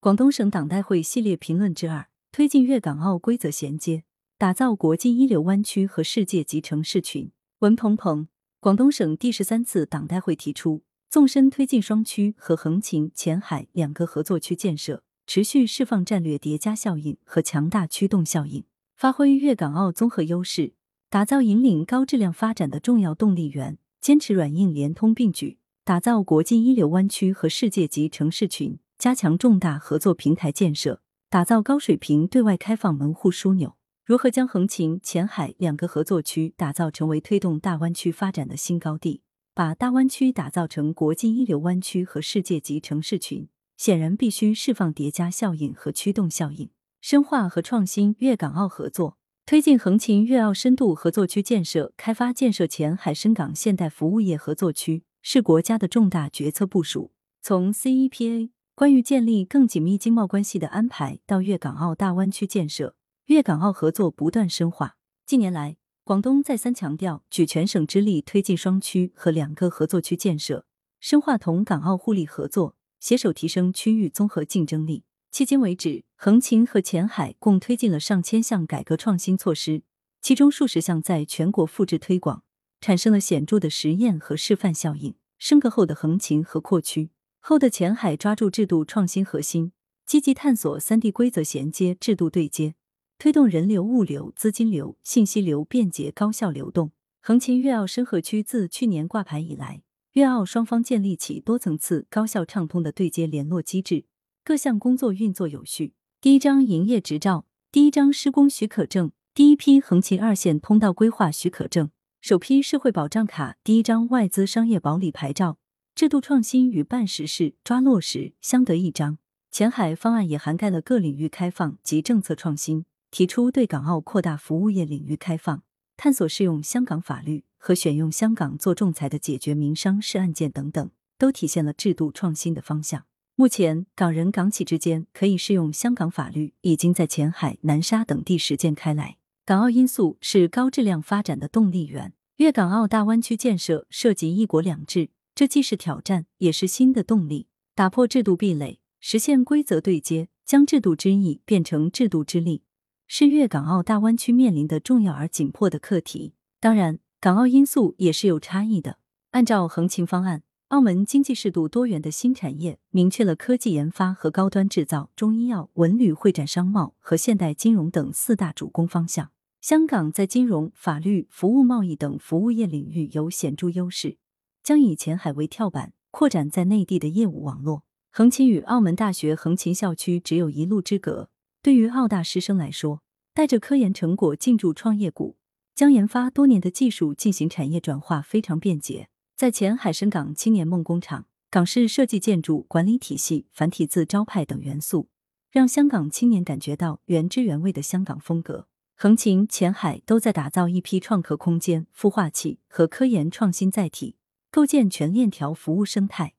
广东省党代会系列评论之二：推进粤港澳规则衔接，打造国际一流湾区和世界级城市群。文鹏鹏，广东省第十三次党代会提出，纵深推进双区和横琴、前海两个合作区建设，持续释放战略叠加效应和强大驱动效应，发挥粤港澳综合优势，打造引领高质量发展的重要动力源。坚持软硬联通并举，打造国际一流湾区和世界级城市群。加强重大合作平台建设，打造高水平对外开放门户枢纽。如何将横琴、前海两个合作区打造成为推动大湾区发展的新高地，把大湾区打造成国际一流湾区和世界级城市群，显然必须释放叠加效应和驱动效应，深化和创新粤港澳合作，推进横琴粤澳深度合作区建设开发，建设前海深港现代服务业合作区是国家的重大决策部署。从 CEPA。关于建立更紧密经贸关系的安排，到粤港澳大湾区建设，粤港澳合作不断深化。近年来，广东再三强调举全省之力推进双区和两个合作区建设，深化同港澳互利合作，携手提升区域综合竞争力。迄今为止，横琴和前海共推进了上千项改革创新措施，其中数十项在全国复制推广，产生了显著的实验和示范效应。升格后的横琴和扩区。后的前海抓住制度创新核心，积极探索三地规则衔接、制度对接，推动人流、物流、资金流、信息流便捷高效流动。横琴粤澳深合区自去年挂牌以来，粤澳双方建立起多层次、高效畅通的对接联络机制，各项工作运作有序。第一张营业执照、第一张施工许可证、第一批横琴二线通道规划许可证、首批社会保障卡、第一张外资商业保理牌照。制度创新与办实事、抓落实相得益彰。前海方案也涵盖了各领域开放及政策创新，提出对港澳扩大服务业领域开放，探索适用香港法律和选用香港做仲裁的解决民商事案件等等，都体现了制度创新的方向。目前，港人港企之间可以适用香港法律，已经在前海、南沙等地实践开来。港澳因素是高质量发展的动力源。粤港澳大湾区建设涉及一国两制。这既是挑战，也是新的动力。打破制度壁垒，实现规则对接，将制度之意变成制度之力，是粤港澳大湾区面临的重要而紧迫的课题。当然，港澳因素也是有差异的。按照横琴方案，澳门经济适度多元的新产业，明确了科技研发和高端制造、中医药、文旅、会展、商贸和现代金融等四大主攻方向。香港在金融、法律、服务贸易等服务业领域有显著优势。将以前海为跳板，扩展在内地的业务网络。横琴与澳门大学横琴校区只有一路之隔，对于澳大师生来说，带着科研成果进驻创业谷，将研发多年的技术进行产业转化，非常便捷。在前海深港青年梦工厂，港式设计建筑、管理体系、繁体字招牌等元素，让香港青年感觉到原汁原味的香港风格。横琴、前海都在打造一批创客空间、孵化器和科研创新载体。构建全链条服务生态，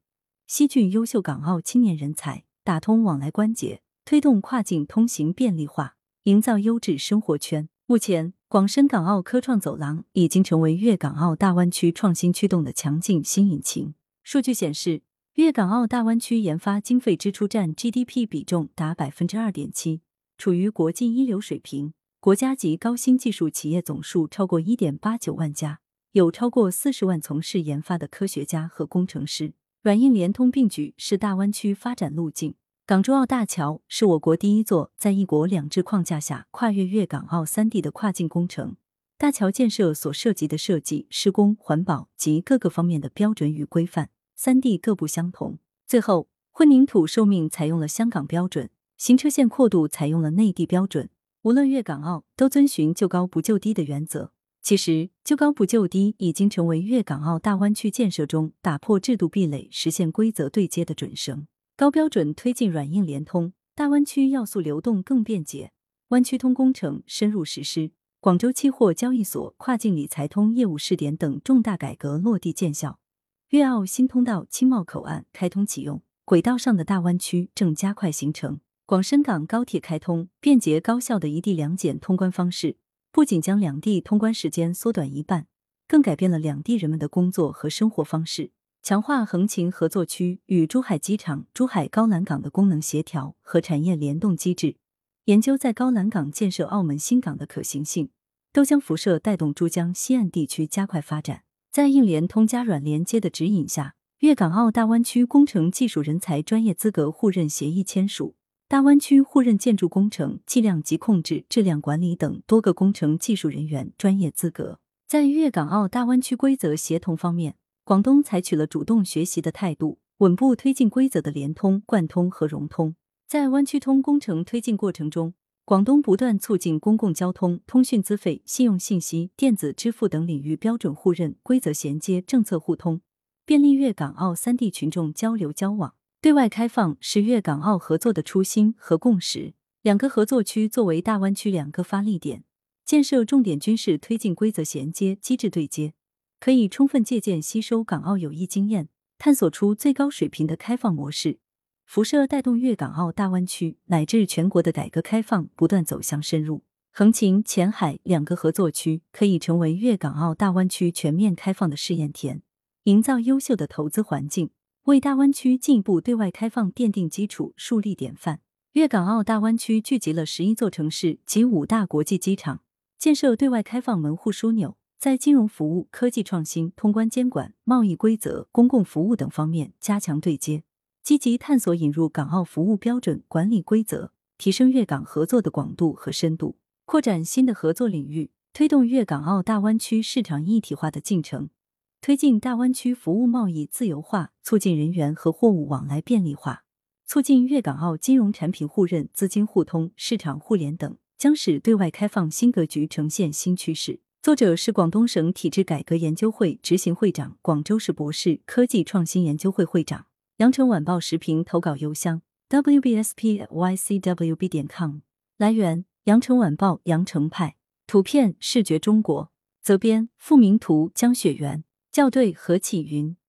吸聚优秀港澳青年人才，打通往来关节，推动跨境通行便利化，营造优质生活圈。目前，广深港澳科创走廊已经成为粤港澳大湾区创新驱动的强劲新引擎。数据显示，粤港澳大湾区研发经费支出占 GDP 比重达百分之二点七，处于国际一流水平。国家级高新技术企业总数超过一点八九万家。有超过四十万从事研发的科学家和工程师，软硬联通并举是大湾区发展路径。港珠澳大桥是我国第一座在一国两制框架下跨越粤港澳三地的跨境工程。大桥建设所涉及的设计、施工、环保及各个方面的标准与规范，三地各不相同。最后，混凝土寿命采用了香港标准，行车线阔度采用了内地标准。无论粤港澳，都遵循就高不就低的原则。其实，就高不就低已经成为粤港澳大湾区建设中打破制度壁垒、实现规则对接的准绳。高标准推进软硬联通，大湾区要素流动更便捷。湾区通工程深入实施，广州期货交易所跨境理财通业务试点等重大改革落地见效。粤澳新通道清茂口岸开通启用，轨道上的大湾区正加快形成。广深港高铁开通，便捷高效的一地两检通关方式。不仅将两地通关时间缩短一半，更改变了两地人们的工作和生活方式。强化横琴合作区与珠海机场、珠海高栏港的功能协调和产业联动机制，研究在高栏港建设澳门新港的可行性。都将辐射带动珠江西岸地区加快发展。在硬联通加软连接的指引下，粤港澳大湾区工程技术人才专业资格互认协议签署，大湾区互认建筑工程计量及控制、质量管理等多个工程技术人员专业资格。在粤港澳大湾区规则协同方面，广东采取了主动学习的态度，稳步推进规则的联通、贯通和融通。在湾区通工程推进过程中，广东不断促进公共交通、通讯资费、信用信息、电子支付等领域标准互认、规则衔接、政策互通，便利粤港澳三地群众交流交往。对外开放是粤港澳合作的初心和共识。两个合作区作为大湾区两个发力点，建设重点军事推进规则衔接、机制对接，可以充分借鉴吸收港澳有益经验，探索出最高水平的开放模式。辐射带动粤港澳大湾区乃至全国的改革开放不断走向深入，横琴、前海两个合作区可以成为粤港澳大湾区全面开放的试验田，营造优秀的投资环境，为大湾区进一步对外开放奠定基础、树立典范。粤港澳大湾区聚集了十一座城市及五大国际机场，建设对外开放门户枢纽，在金融服务、科技创新、通关监管、贸易规则、公共服务等方面加强对接。积极探索引入港澳服务标准管理规则，提升粤港合作的广度和深度，扩展新的合作领域，推动粤港澳大湾区市场一体化的进程，推进大湾区服务贸易自由化，促进人员和货物往来便利化，促进粤港澳金融产品互认、资金互通、市场互联等，将使对外开放新格局呈现新趋势。作者是广东省体制改革研究会执行会长，广州市博士科技创新研究会会长。羊城晚报时评投稿邮箱：wbspycwb 点 com。来源：羊城晚报羊城派。图片：视觉中国。责编：付明图，江雪源。校对：何启云。